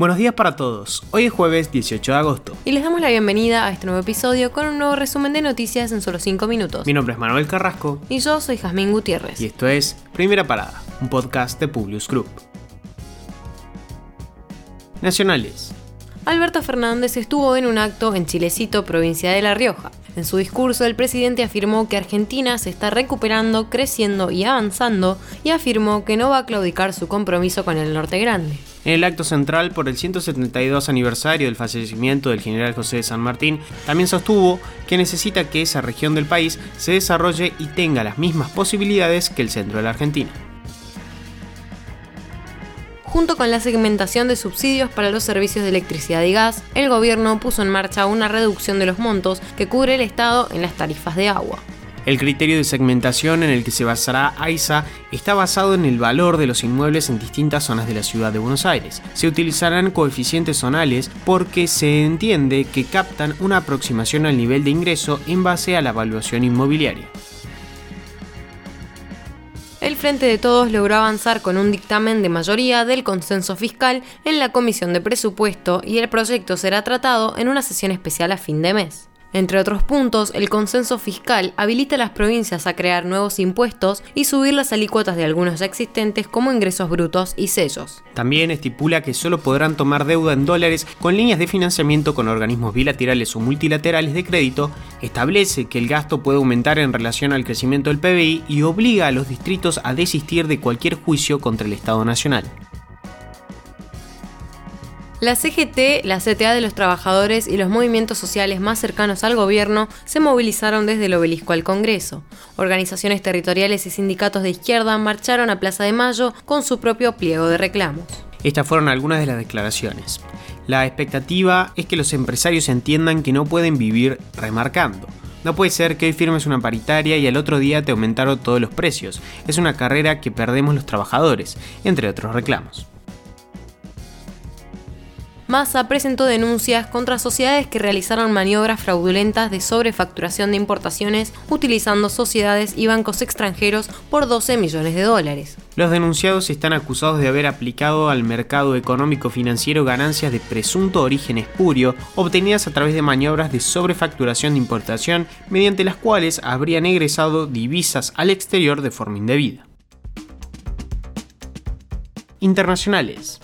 Buenos días para todos. Hoy es jueves 18 de agosto. Y les damos la bienvenida a este nuevo episodio con un nuevo resumen de noticias en solo 5 minutos. Mi nombre es Manuel Carrasco. Y yo soy Jazmín Gutiérrez. Y esto es Primera Parada, un podcast de Publius Group. Nacionales. Alberto Fernández estuvo en un acto en Chilecito, provincia de La Rioja. En su discurso, el presidente afirmó que Argentina se está recuperando, creciendo y avanzando, y afirmó que no va a claudicar su compromiso con el Norte Grande. En el acto central por el 172 aniversario del fallecimiento del general José de San Martín, también sostuvo que necesita que esa región del país se desarrolle y tenga las mismas posibilidades que el centro de la Argentina junto con la segmentación de subsidios para los servicios de electricidad y gas, el gobierno puso en marcha una reducción de los montos que cubre el Estado en las tarifas de agua. El criterio de segmentación en el que se basará AISA está basado en el valor de los inmuebles en distintas zonas de la ciudad de Buenos Aires. Se utilizarán coeficientes zonales porque se entiende que captan una aproximación al nivel de ingreso en base a la evaluación inmobiliaria. el Frente de Todos logró avanzar con un dictamen de mayoría del consenso fiscal en la Comisión de Presupuesto y el proyecto será tratado en una sesión especial a fin de mes. Entre otros puntos, el consenso fiscal habilita a las provincias a crear nuevos impuestos y subir las alícuotas de algunos existentes como ingresos brutos y sellos. También estipula que solo podrán tomar deuda en dólares con líneas de financiamiento con organismos bilaterales o multilaterales de crédito, establece que el gasto puede aumentar en relación al crecimiento del PBI y obliga a los distritos a desistir de cualquier juicio contra el Estado Nacional. La CGT, la CTA de los trabajadores y los movimientos sociales más cercanos al gobierno se movilizaron desde el obelisco al Congreso. Organizaciones territoriales y sindicatos de izquierda marcharon a Plaza de Mayo con su propio pliego de reclamos. Estas fueron algunas de las declaraciones. La expectativa es que los empresarios entiendan que no pueden vivir remarcando. No puede ser que hoy firmes una paritaria y al otro día te aumentaron todos los precios. Es una carrera que perdemos los trabajadores, entre otros reclamos. Massa presentó denuncias contra sociedades que realizaron maniobras fraudulentas de sobrefacturación de importaciones utilizando sociedades y bancos extranjeros por 12 millones de dólares. Los denunciados están acusados de haber aplicado al mercado económico financiero ganancias de presunto origen espurio obtenidas a través de maniobras de sobrefacturación de importación mediante las cuales habrían egresado divisas al exterior de forma indebida. Internacionales.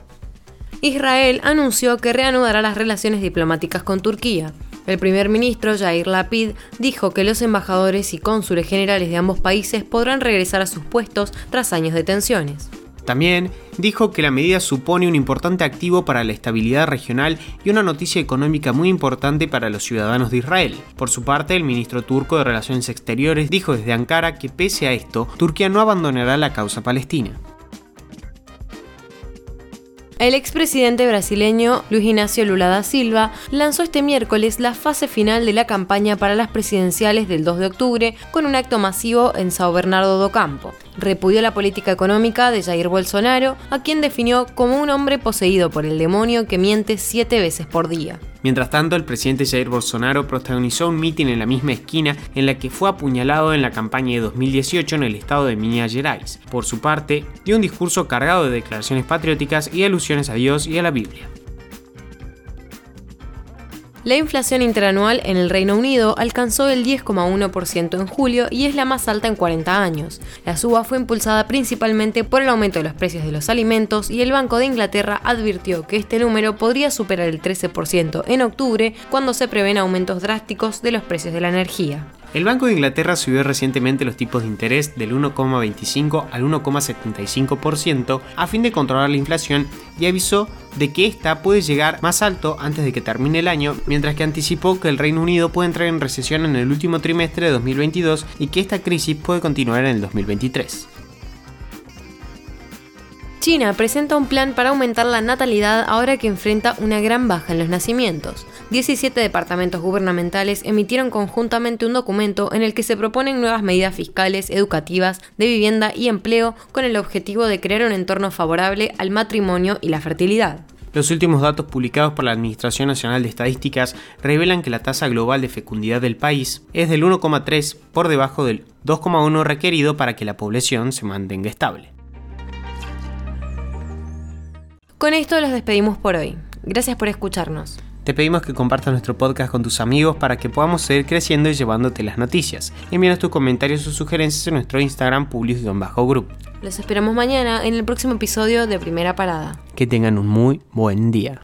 Israel anunció que reanudará las relaciones diplomáticas con Turquía. El primer ministro Jair Lapid dijo que los embajadores y cónsules generales de ambos países podrán regresar a sus puestos tras años de tensiones. También dijo que la medida supone un importante activo para la estabilidad regional y una noticia económica muy importante para los ciudadanos de Israel. Por su parte, el ministro turco de Relaciones Exteriores dijo desde Ankara que pese a esto, Turquía no abandonará la causa palestina. El expresidente brasileño Luis Ignacio Lula da Silva lanzó este miércoles la fase final de la campaña para las presidenciales del 2 de octubre con un acto masivo en Sao Bernardo do Campo repudió la política económica de Jair Bolsonaro, a quien definió como un hombre poseído por el demonio que miente siete veces por día. Mientras tanto, el presidente Jair Bolsonaro protagonizó un mitin en la misma esquina en la que fue apuñalado en la campaña de 2018 en el estado de Minas Gerais. Por su parte, dio un discurso cargado de declaraciones patrióticas y alusiones a Dios y a la Biblia. La inflación interanual en el Reino Unido alcanzó el 10,1% en julio y es la más alta en 40 años. La suba fue impulsada principalmente por el aumento de los precios de los alimentos y el Banco de Inglaterra advirtió que este número podría superar el 13% en octubre cuando se prevén aumentos drásticos de los precios de la energía. El Banco de Inglaterra subió recientemente los tipos de interés del 1,25 al 1,75% a fin de controlar la inflación y avisó de que esta puede llegar más alto antes de que termine el año, mientras que anticipó que el Reino Unido puede entrar en recesión en el último trimestre de 2022 y que esta crisis puede continuar en el 2023. China presenta un plan para aumentar la natalidad ahora que enfrenta una gran baja en los nacimientos. 17 departamentos gubernamentales emitieron conjuntamente un documento en el que se proponen nuevas medidas fiscales, educativas, de vivienda y empleo con el objetivo de crear un entorno favorable al matrimonio y la fertilidad. Los últimos datos publicados por la Administración Nacional de Estadísticas revelan que la tasa global de fecundidad del país es del 1,3 por debajo del 2,1 requerido para que la población se mantenga estable. Con esto los despedimos por hoy. Gracias por escucharnos. Te pedimos que compartas nuestro podcast con tus amigos para que podamos seguir creciendo y llevándote las noticias. Envíanos tus comentarios o sugerencias en nuestro Instagram publius-group. Los esperamos mañana en el próximo episodio de Primera Parada. Que tengan un muy buen día.